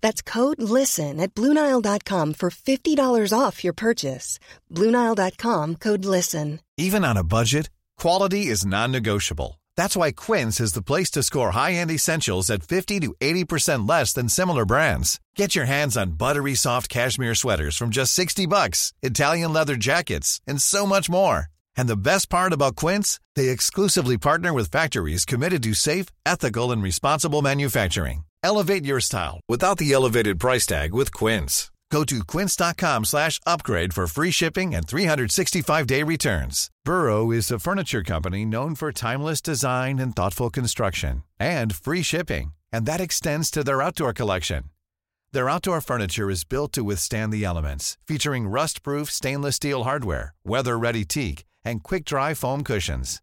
That's code LISTEN at Bluenile.com for $50 off your purchase. Bluenile.com code LISTEN. Even on a budget, quality is non negotiable. That's why Quince is the place to score high end essentials at 50 to 80% less than similar brands. Get your hands on buttery soft cashmere sweaters from just 60 bucks, Italian leather jackets, and so much more. And the best part about Quince, they exclusively partner with factories committed to safe, ethical, and responsible manufacturing. Elevate your style without the elevated price tag with Quince. Go to quince.com slash upgrade for free shipping and 365-day returns. Burrow is a furniture company known for timeless design and thoughtful construction and free shipping, and that extends to their outdoor collection. Their outdoor furniture is built to withstand the elements, featuring rust-proof stainless steel hardware, weather-ready teak, and quick-dry foam cushions.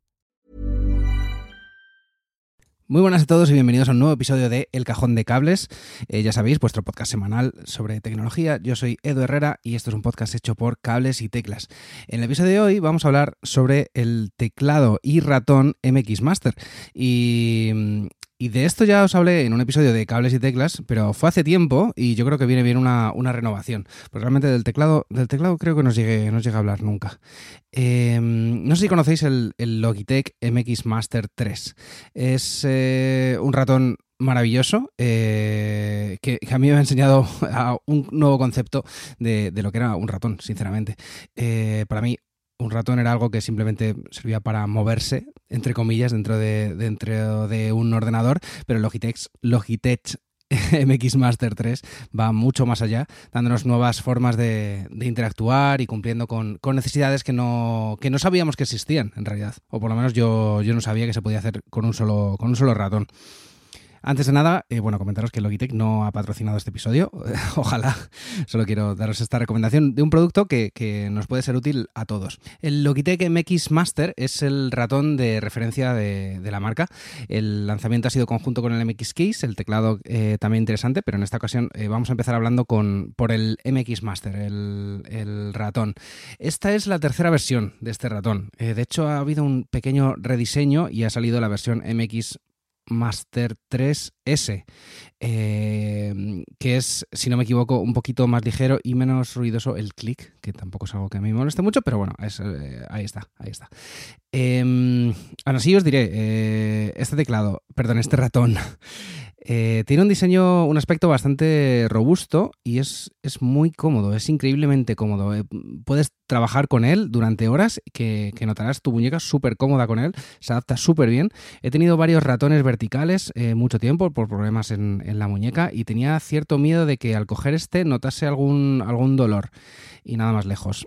Muy buenas a todos y bienvenidos a un nuevo episodio de El Cajón de Cables. Eh, ya sabéis, vuestro podcast semanal sobre tecnología. Yo soy Edu Herrera y esto es un podcast hecho por Cables y Teclas. En el episodio de hoy vamos a hablar sobre el teclado y ratón MX Master. Y, y de esto ya os hablé en un episodio de cables y teclas, pero fue hace tiempo y yo creo que viene bien una, renovación. Pues realmente del teclado, del teclado creo que no llegue, no llega a hablar nunca. Em, no sé si conocéis el, Logitech MX Master 3. Es eh, un ratón maravilloso eh, que, a mí me ha enseñado un nuevo concepto de, lo que era un ratón, sinceramente. Eh, para mí, un ratón era algo que simplemente servía para moverse, entre comillas, dentro de, dentro de un ordenador, pero Logitech, Logitech MX Master 3 va mucho más allá, dándonos nuevas formas de, interactuar y cumpliendo con, necesidades que no, que no sabíamos que existían, en realidad. O por lo menos yo, yo no sabía que se podía hacer con un solo, con un solo ratón. Antes de nada, eh, bueno, comentaros que Logitech no ha patrocinado este episodio. Ojalá. Solo quiero daros esta recomendación de un producto que, nos puede ser útil a todos. El Logitech MX Master es el ratón de referencia de, la marca. El lanzamiento ha sido conjunto con el MX Case, el teclado eh, también interesante, pero en esta ocasión eh, vamos a empezar hablando con, por el MX Master, el, el, ratón. Esta es la tercera versión de este ratón. de hecho, ha habido un pequeño rediseño y ha salido la versión MX Master 3S, eh, que es, si no me equivoco, un poquito más ligero y menos ruidoso el clic, que tampoco es algo que a mí me moleste mucho, pero bueno, eh, ahí está, ahí está. Eh, ahora sí os diré, este teclado, perdón, este ratón, eh, tiene un diseño, un aspecto bastante robusto y es, es muy cómodo, es increíblemente cómodo. Eh, puedes trabajar con él durante horas, que, notarás tu muñeca súper cómoda con él, se adapta súper bien. He tenido varios ratones verticales eh, mucho tiempo por problemas en, en, la muñeca y tenía cierto miedo de que al coger este notase algún, algún dolor y nada más lejos.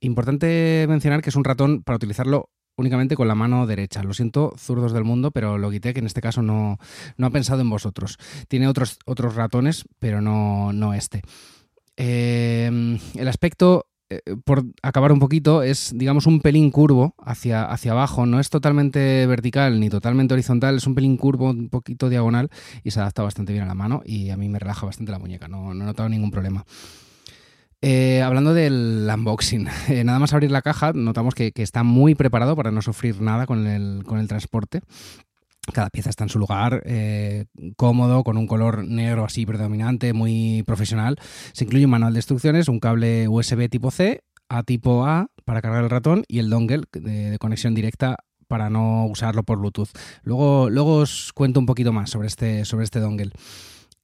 Importante mencionar que es un ratón para utilizarlo únicamente con la mano derecha. Lo siento, zurdos del mundo, pero Logitech en este caso no, no ha pensado en vosotros. Tiene otros, otros ratones, pero no, no este. Eh, el aspecto eh, por acabar un poquito, es, digamos, un pelín curvo hacia, hacia abajo. No es totalmente vertical ni totalmente horizontal, es un pelín curvo, un poquito diagonal y se adapta bastante bien a la mano y a mí me relaja bastante la muñeca, no, no he notado ningún problema. Eh, hablando del unboxing, eh, nada más abrir la caja, notamos que, está muy preparado para no sufrir nada con el, transporte. Cada pieza está en su lugar, eh, cómodo, con un color negro así predominante, muy profesional. Se incluye un manual de instrucciones, un cable USB tipo C, a tipo A para cargar el ratón y el dongle de, conexión directa para no usarlo por Bluetooth. Luego, luego os cuento un poquito más sobre este, sobre este dongle.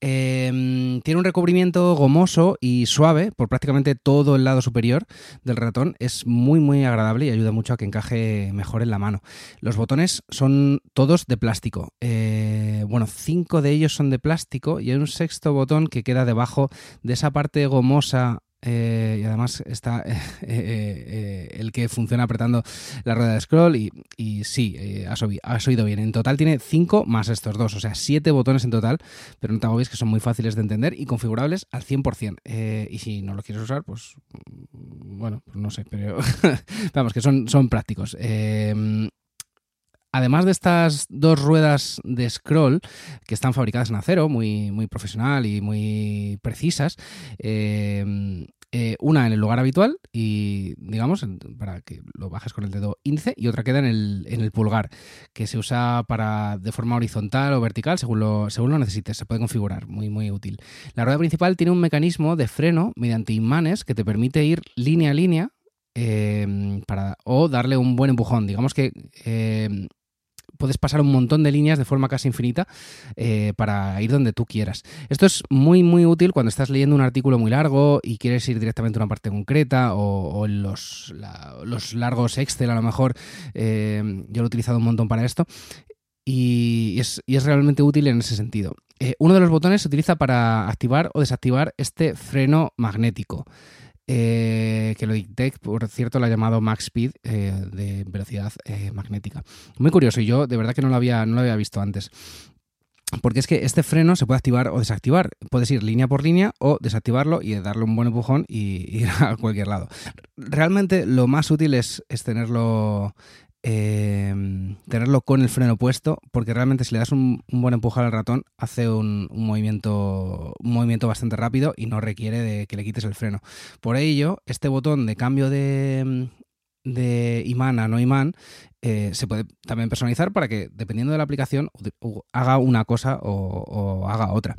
Em, tiene un recubrimiento gomoso y suave por prácticamente todo el lado superior del ratón. Es muy muy agradable y ayuda mucho a que encaje mejor en la mano. Los botones son todos de plástico. Eh, bueno, cinco de ellos son de plástico y hay un sexto botón que queda debajo de esa parte gomosa eh, y además está el que funciona apretando la rueda de scroll y, y sí, has, has, oído bien. En total tiene 5 más estos dos, o sea, 7 botones en total, pero no te agobies que son muy fáciles de entender y configurables al 100%. y si no lo quieres usar, pues mm, bueno, pues no sé, pero vamos, que son, son prácticos. Además de estas dos ruedas de scroll que están fabricadas en acero, muy, muy profesional y muy precisas, eh, eh, una en el lugar habitual y digamos para que lo bajes con el dedo índice y otra queda en el, en el pulgar que se usa para de forma horizontal o vertical según lo, según lo necesites. Se puede configurar muy muy útil. La rueda principal tiene un mecanismo de freno mediante imanes que te permite ir línea a línea eh, o darle un buen empujón. Digamos que puedes pasar un montón de líneas de forma casi infinita eh, para ir donde tú quieras. Esto es muy, muy útil cuando estás leyendo un artículo muy largo y quieres ir directamente a una parte concreta o, los, los, largos Excel a lo mejor. Eh, yo lo he utilizado un montón para esto. Y es, realmente útil en ese sentido. Eh, uno de los botones se utiliza para activar o desactivar este freno magnético. Eh, que Logitech, por cierto, lo ha llamado Max Speed eh, de velocidad eh, magnética. Muy curioso, y yo de verdad que no lo había, no lo había visto antes. Porque es que este freno se puede activar o desactivar. Puedes ir línea por línea o desactivarlo y darle un buen empujón y ir a cualquier lado. Realmente lo más útil es, es tenerlo eh, tenerlo con el freno puesto, porque realmente si le das un, buen empujón al ratón, hace un, movimiento, un movimiento bastante rápido y no requiere de que le quites el freno. Por ello, este botón de cambio de, de imán a no imán eh, se puede también personalizar para que, dependiendo de la aplicación, haga una cosa o haga otra.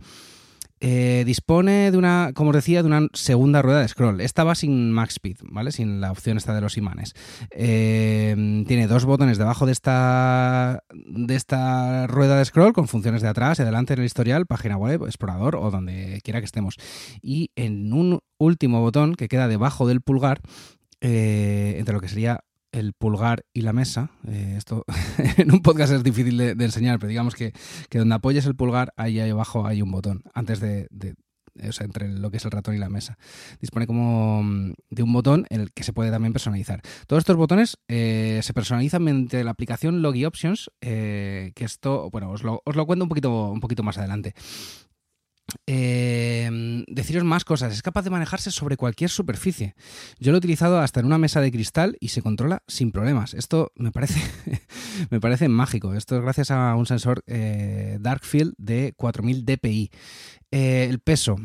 Eh, dispone de una, como os decía, de una segunda rueda de scroll. Esta va sin max speed, ¿vale? Sin la opción esta de los imanes. Eh, tiene dos botones debajo de esta, de esta rueda de scroll con funciones de atrás y adelante en el historial, página web, explorador o donde quiera que estemos. Y en un último botón que queda debajo del pulgar, eh, entre lo que sería el pulgar y la mesa. Eh, esto en un podcast es difícil de, enseñar, pero digamos que, donde apoyes el pulgar, ahí, abajo hay un botón, antes de, o sea, entre lo que es el ratón y la mesa. Dispone como mm, de un botón en el que se puede también personalizar. Todos estos botones eh, se personalizan mediante la aplicación Logi Options, eh, que esto, bueno, os lo, os lo cuento un poquito, un poquito más adelante. Eh, deciros más cosas. Es capaz de manejarse sobre cualquier superficie. Yo lo he utilizado hasta en una mesa de cristal y se controla sin problemas. Esto me parece, me parece mágico. Esto es gracias a un sensor eh, Darkfield de 4000 dpi. Eh, el peso.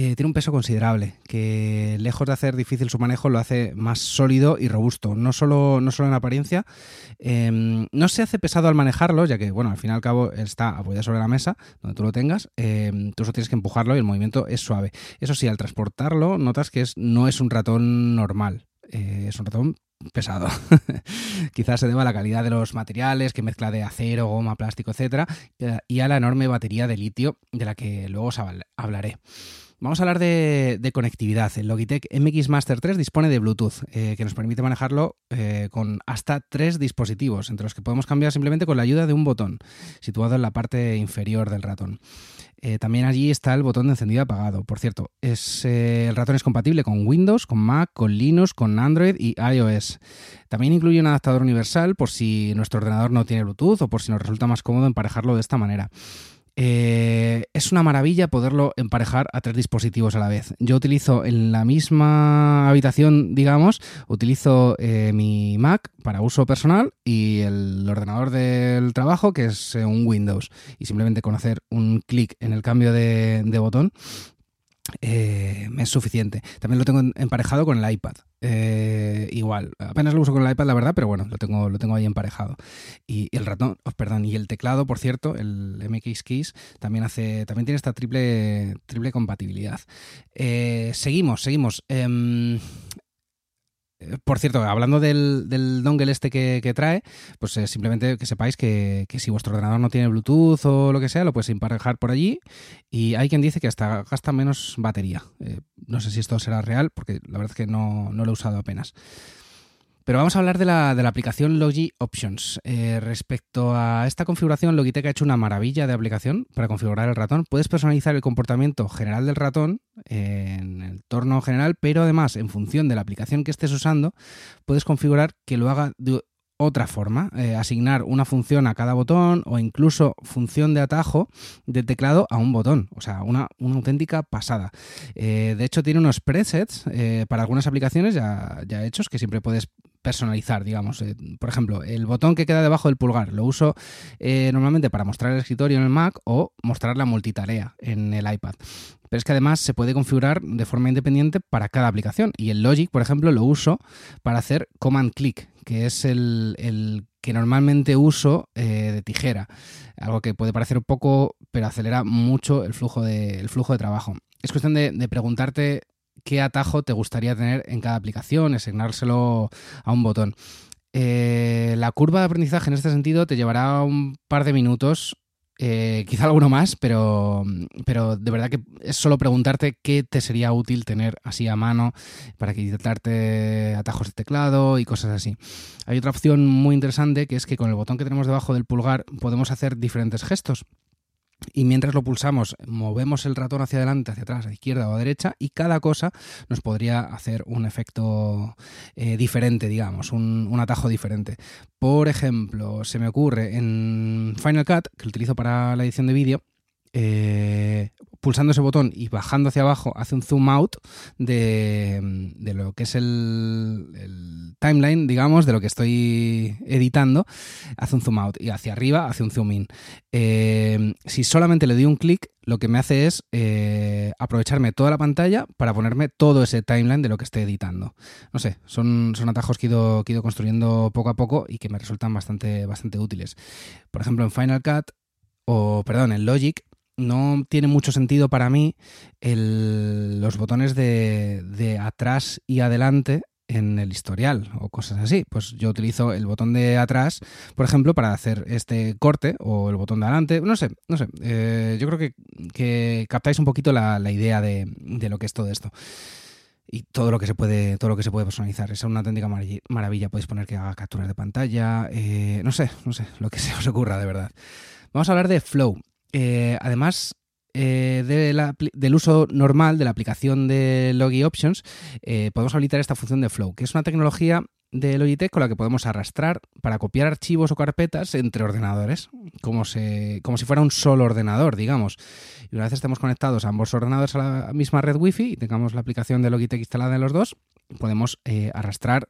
Eh, tiene un peso considerable, que lejos de hacer difícil su manejo, lo hace más sólido y robusto. No solo, no solo en apariencia, em, no se hace pesado al manejarlo, ya que, bueno, al fin y al cabo está apoyado sobre la mesa, donde tú lo tengas, em, tú solo tienes que empujarlo y el movimiento es suave. Eso sí, al transportarlo, notas que es, no es un ratón normal, eh, es un ratón pesado. Quizás se deba a la calidad de los materiales, que mezcla de acero, goma, plástico, etcétera, y a la enorme batería de litio de la que luego os hablaré. Vamos a hablar de, conectividad. El Logitech MX Master 3 dispone de Bluetooth, eh, que nos permite manejarlo eh, con hasta tres dispositivos, entre los que podemos cambiar simplemente con la ayuda de un botón, situado en la parte inferior del ratón. Eh, también allí está el botón de encendido apagado. Por cierto, el ratón es compatible con Windows, con Mac, con Linux, con Android y iOS. También incluye un adaptador universal por si nuestro ordenador no tiene Bluetooth o por si nos resulta más cómodo emparejarlo de esta manera. Eh, es una maravilla poderlo emparejar a tres dispositivos a la vez. Yo utilizo en la misma habitación, digamos, utilizo eh, mi Mac para uso personal y el ordenador del trabajo, que es eh, un Windows. Y simplemente con hacer un clic en el cambio de botón eh, es suficiente. También lo tengo emparejado con el iPad. Eh, igual, apenas lo uso con el iPad, la verdad, pero bueno, lo tengo, lo tengo ahí emparejado. Y, el ratón, oh, perdón, y el teclado, por cierto, el MX Keys, también hace, también tiene esta triple, triple compatibilidad. Eh, seguimos, seguimos. Por cierto, hablando del, del dongle este que, trae, pues eh, simplemente que sepáis que, si vuestro ordenador no tiene Bluetooth o lo que sea, lo puedes emparejar por allí. Y hay quien dice que hasta gasta menos batería. Eh, no sé si esto será real, porque la verdad es que no, no lo he usado apenas. Pero vamos a hablar de la, de la aplicación Logi Options. Eh, respecto a esta configuración, Logitech ha hecho una maravilla de aplicación para configurar el ratón. Puedes personalizar el comportamiento general del ratón en el entorno general, pero además, en función de la aplicación que estés usando, puedes configurar que lo haga de otra forma, eh, asignar una función a cada botón o incluso función de atajo de teclado a un botón. O sea, una, auténtica pasada. Eh, de hecho, tiene unos presets eh, para algunas aplicaciones ya, ya, hechos que siempre puedes personalizar, digamos. por ejemplo, el botón que queda debajo del pulgar lo uso normalmente para mostrar el escritorio en el Mac o mostrar la multitarea en el iPad. Pero es que además se puede configurar de forma independiente para cada aplicación. Y el Logic, por ejemplo, lo uso para hacer command click, que es el, que normalmente uso eh, de tijera. Algo que puede parecer poco, pero acelera mucho el flujo de trabajo. Es cuestión de, preguntarte qué atajo te gustaría tener en cada aplicación, asignárselo a un botón. Eh, la curva de aprendizaje en este sentido te llevará un par de minutos eh, quizá alguno más, pero, pero de verdad que es solo preguntarte qué te sería útil tener así a mano para quitarte atajos de teclado y cosas así. Hay otra opción muy interesante que es que con el botón que tenemos debajo del pulgar podemos hacer diferentes gestos y mientras lo pulsamos movemos el ratón hacia adelante, hacia atrás, a izquierda o a derecha y cada cosa nos podría hacer un efecto eh, diferente, digamos, un, un, atajo diferente. Por ejemplo, se me ocurre en Final Cut, que lo utilizo para la edición de vídeo, eh, pulsando ese botón y bajando hacia abajo hace un zoom out de, lo que es el, timeline, digamos, de lo que estoy editando, hace un zoom out y hacia arriba hace un zoom in. Eh, si solamente le doy un clic, lo que me hace es eh, aprovecharme toda la pantalla para ponerme todo ese timeline de lo que esté editando. No sé, son, son atajos que he, ido, que he ido construyendo poco a poco y que me resultan bastante, bastante útiles. Por ejemplo, en Final Cut, o perdón, en Logic, no tiene mucho sentido para mí los botones de, atrás y adelante en el historial o cosas así. Pues yo utilizo el botón de atrás, por ejemplo, para hacer este corte o el botón de adelante. No sé, no sé. Eh, yo creo que, captáis un poquito la, idea de, lo que es todo esto. Y todo lo que se puede, todo lo que se puede personalizar. Es una auténtica maravilla. Podéis poner que haga capturas de pantalla. Eh, no sé, no sé, lo que se os ocurra, de verdad. Vamos a hablar de Flow. Eh, además eh, del uso normal de la aplicación de Logi Options, eh, podemos habilitar esta función de Flow, que es una tecnología de Logitech con la que podemos arrastrar para copiar archivos o carpetas entre ordenadores, como, si fuera un solo ordenador, digamos. Y una vez estemos conectados a ambos ordenadores a la misma red Wi-Fi y tengamos la aplicación de Logitech instalada en los dos, podemos arrastrar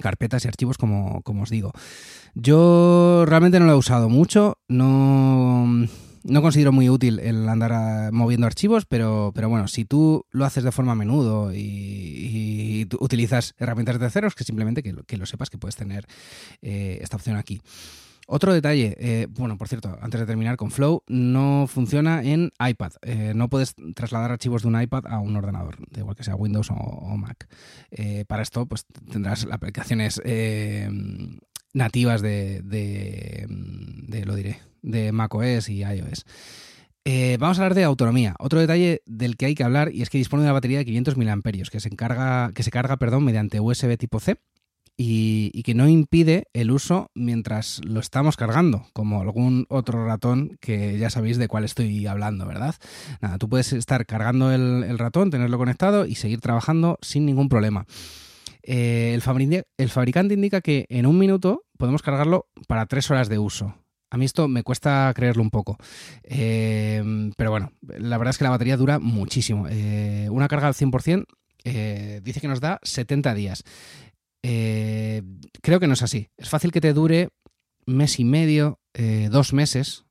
carpetas y archivos como, como, os digo. Yo realmente no lo he usado mucho, no, no considero muy útil el andar moviendo archivos, pero, pero bueno, si tú lo haces de forma a menudo y, utilizas herramientas de terceros, que simplemente que, que lo sepas que puedes tener eh, esta opción aquí. Otro detalle, eh, bueno, por cierto, antes de terminar con Flow, no funciona en iPad. Eh, no puedes trasladar archivos de un iPad a un ordenador, de igual que sea Windows o, Mac. Eh, para esto, pues tendrás aplicaciones nativas de, de, lo diré, de macOS y iOS. vamos a hablar de autonomía. Otro detalle del que hay que hablar y es que dispone de una batería de 500 mAh que se, encarga, que se carga perdón, mediante USB tipo C y, que no impide el uso mientras lo estamos cargando, como algún otro ratón que ya sabéis de cuál estoy hablando, ¿verdad? Nada, tú puedes estar cargando el, ratón, tenerlo conectado y seguir trabajando sin ningún problema. Eh, el, fabricante indica que en un minuto podemos cargarlo para tres horas de uso. A mí esto me cuesta creerlo un poco. Eh, pero bueno, la verdad es que la batería dura muchísimo. Eh, una carga al 100% dice que nos da 70 días. Eh, creo que no es así. Es fácil que te dure mes y medio, eh, dos meses,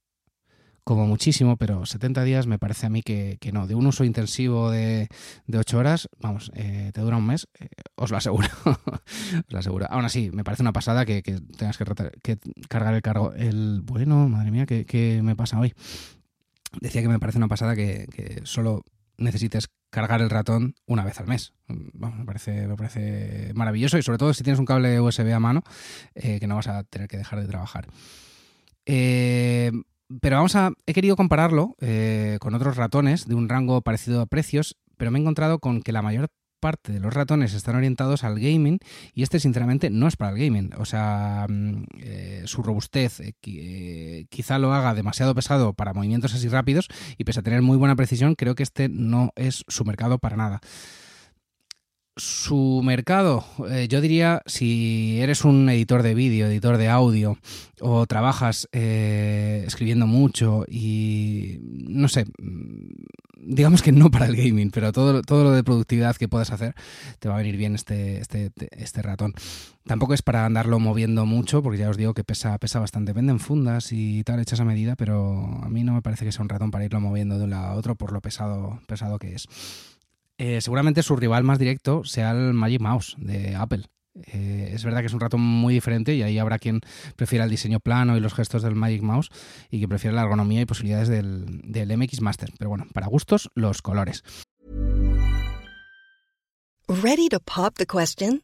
como muchísimo, pero 70 días me parece a mí que, no. De un uso intensivo de, de 8 horas, vamos, eh, te dura un mes, os lo aseguro. os lo aseguro. Aún así, me parece una pasada que, tengas que, cargar el cargo. El bueno, madre mía, ¿qué, me pasa hoy? Decía que me parece una pasada que, que solo necesites cargar el ratón una vez al mes. me, parece, me parece maravilloso y sobre todo si tienes un cable USB a mano eh, que no vas a tener que dejar de trabajar. Eh, pero vamos a. He querido compararlo eh, con otros ratones de un rango parecido a precios, pero me he encontrado con que la mayor parte de los ratones están orientados al gaming y este sinceramente no es para el gaming. O sea, mm, eh, su robustez eh, eh, quizá lo haga demasiado pesado para movimientos así rápidos y pese a tener muy buena precisión, creo que este no es su mercado para nada. Su mercado, yo diría, si eres un editor de vídeo, editor de audio, o trabajas escribiendo mucho y no sé, mm, digamos que no para el gaming, pero todo, todo lo de productividad que puedas hacer, te va a venir bien este, este, este ratón. Tampoco es para andarlo moviendo mucho, porque ya os digo que pesa, pesa bastante. Venden fundas y tal, hechas a medida, pero a mí no me parece que sea un ratón para irlo moviendo de un lado a otro por lo pesado, pesado que es. Eh, seguramente su rival más directo sea el Magic Mouse de Apple. Eh, es verdad que es un ratón muy diferente y ahí habrá quien prefiera el diseño plano y los gestos del Magic Mouse y que prefiera la ergonomía y posibilidades del, del MX Master. Pero bueno, para gustos, los colores. Ready to pop the question?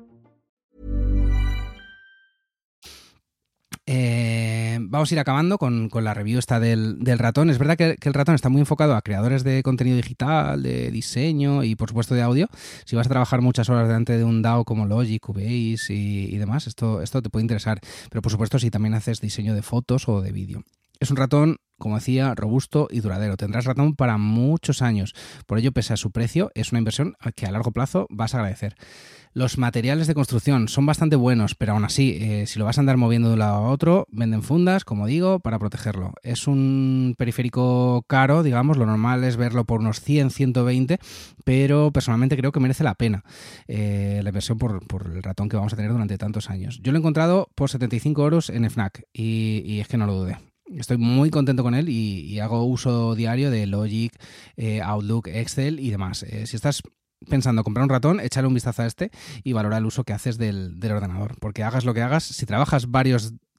Eh, vamos a ir acabando con, la review esta del, ratón. Es verdad que, el ratón está muy enfocado a creadores de contenido digital, de diseño y por supuesto de audio. Si vas a trabajar muchas horas delante de un DAO como Logic, Cubase y, demás, esto, esto te puede interesar. Pero por supuesto si también haces diseño de fotos o de vídeo. Es un ratón, como decía, robusto y duradero. Tendrás ratón para muchos años. Por ello, pese a su precio, es una inversión que a largo plazo vas a agradecer. Los materiales de construcción son bastante buenos, pero aún así, eh, si lo vas a andar moviendo de un lado a otro, venden fundas, como digo, para protegerlo. Es un periférico caro, digamos, lo normal es verlo por unos 100, 120, pero personalmente creo que merece la pena eh, la inversión por, el ratón que vamos a tener durante tantos años. Yo lo he encontrado por 75 euros en FNAC y, es que no lo dudé. Estoy muy contento con él y, hago uso diario de Logic, eh, Outlook, Excel y demás. si estás pensando comprar un ratón, échale un vistazo a este y valora el uso que haces del, ordenador. Porque hagas lo que hagas, si trabajas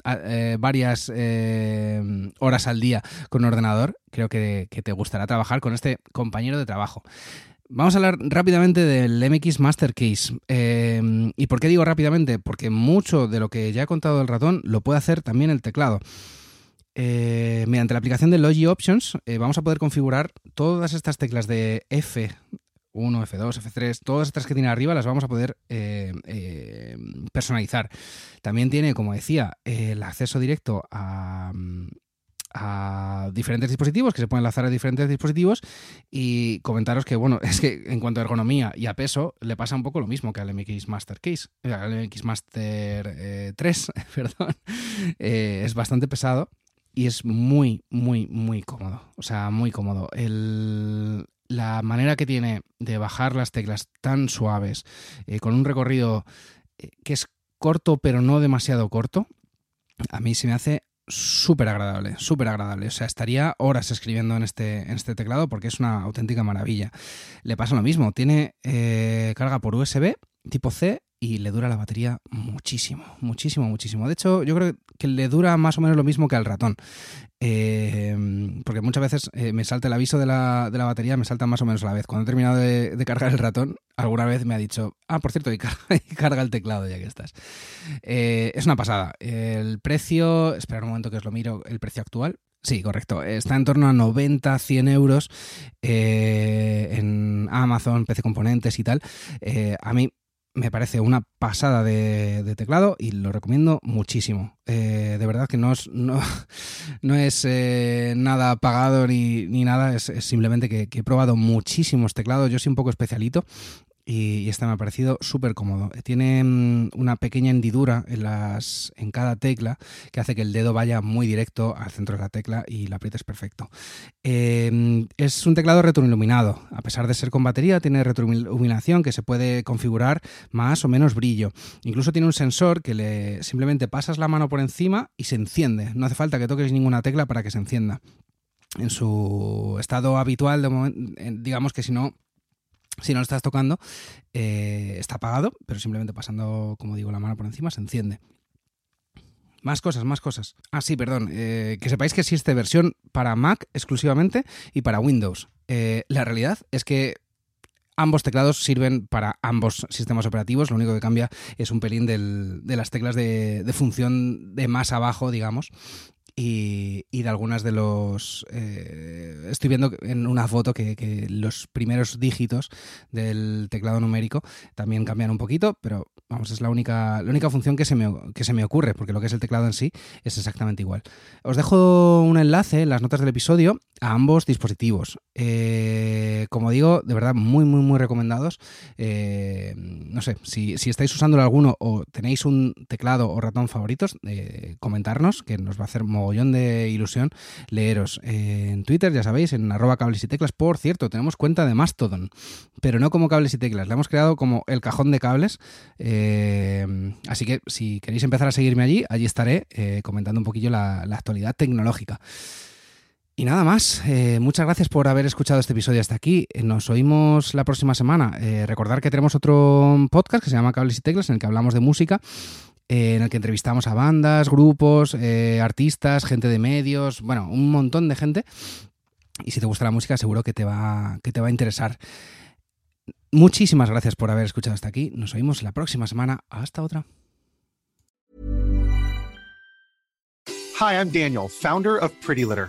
eh, varias eh, horas al día con un ordenador, creo que, te gustará trabajar con este compañero de trabajo. Vamos a hablar rápidamente del MX Master Case. Eh, ¿Y por qué digo rápidamente? Porque mucho de lo que ya he contado del ratón lo puede hacer también el teclado. Mediante la aplicación de Logi Options vamos a poder configurar todas estas teclas de F, F1, F2, F3, todas estas que tiene arriba las vamos a poder eh, eh, personalizar. También tiene, como decía, el acceso directo a, diferentes dispositivos que se pueden enlazar a diferentes dispositivos y comentaros que, bueno, es que en cuanto a ergonomía y a peso le pasa un poco lo mismo que al MX Master Case, eh, al MX Master 3, perdón, es bastante pesado y es muy, muy, muy cómodo. O sea, muy cómodo. La manera que tiene de bajar las teclas tan suaves, eh, con un recorrido eh, que es corto pero no demasiado corto, a mí se me hace súper agradable, súper agradable. O sea, estaría horas escribiendo en este, en este teclado porque es una auténtica maravilla. Le pasa lo mismo, tiene eh, carga por USB tipo C y le dura la batería muchísimo, muchísimo, muchísimo. De hecho, yo creo que le dura más o menos lo mismo que al ratón. Eh, porque muchas veces eh, me salta el aviso de la, de la, batería, me salta más o menos a la vez. Cuando he terminado de, cargar el ratón, alguna vez me ha dicho, ah, por cierto, y carga, el teclado ya que estás. Eh, es una pasada. El precio, espera un momento que os lo miro, el precio actual. Sí, correcto. Está en torno a 90, 100 euros en Amazon, PC Componentes y tal. a mí me parece una pasada de, teclado y lo recomiendo muchísimo. Eh, de verdad que no es, no, es eh, nada pagado ni, nada, es, simplemente que, he probado muchísimos teclados. Yo soy un poco especialito y, este me ha parecido súper cómodo. Tiene mm, una pequeña hendidura en, las, en cada tecla que hace que el dedo vaya muy directo al centro de la tecla y la aprietes perfecto. Em, es un teclado retroiluminado. A pesar de ser con batería, tiene retroiluminación que se puede configurar más o menos brillo. Incluso tiene un sensor que le simplemente pasas la mano por encima y se enciende. No hace falta que toques ninguna tecla para que se encienda en su estado habitual, digamos que si no si no lo estás tocando, eh, está apagado, pero simplemente pasando, como digo, la mano por encima se enciende. Más cosas, más cosas. Ah, sí, perdón. Eh, que sepáis que existe versión para Mac exclusivamente y para Windows. Eh, la realidad es que ambos teclados sirven para ambos sistemas operativos. Lo único que cambia es un pelín de las teclas de, de función de más abajo, digamos y, de algunas de los... Eh, estoy viendo en una foto que, los primeros dígitos del teclado numérico también cambian un poquito, pero vamos, es la única, la única función que se, me, que se me ocurre, porque lo que es el teclado en sí es exactamente igual. Os dejo un enlace en las notas del episodio a ambos dispositivos. Eh, como digo, de verdad, muy, muy, muy recomendados. Eh, no sé, si, si, estáis usando alguno o tenéis un teclado o ratón favoritos, comentarnos, que nos va a hacer mogollón de ilusión leeros. Eh, en Twitter, ya sabéis, en arroba cables y teclas. Por cierto, tenemos cuenta de Mastodon, pero no como cables y teclas. La hemos creado como el cajón de cables. Eh, así que si queréis empezar a seguirme allí, allí estaré eh, comentando un poquillo la, actualidad tecnológica. Y nada más, muchas gracias por haber escuchado este episodio hasta aquí. nos oímos la próxima semana. recordar que tenemos otro podcast que se llama Cables y Teclas en el que hablamos de música eh, en el que entrevistamos a bandas, grupos, eh, artistas, gente de medios, bueno, un montón de gente. Y si te gusta la música, seguro que te va, que te va a interesar. Muchísimas gracias por haber escuchado hasta aquí. Nos oímos la próxima semana. Hasta otra. Hi, I'm Daniel, founder of Pretty Litter.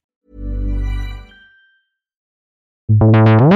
you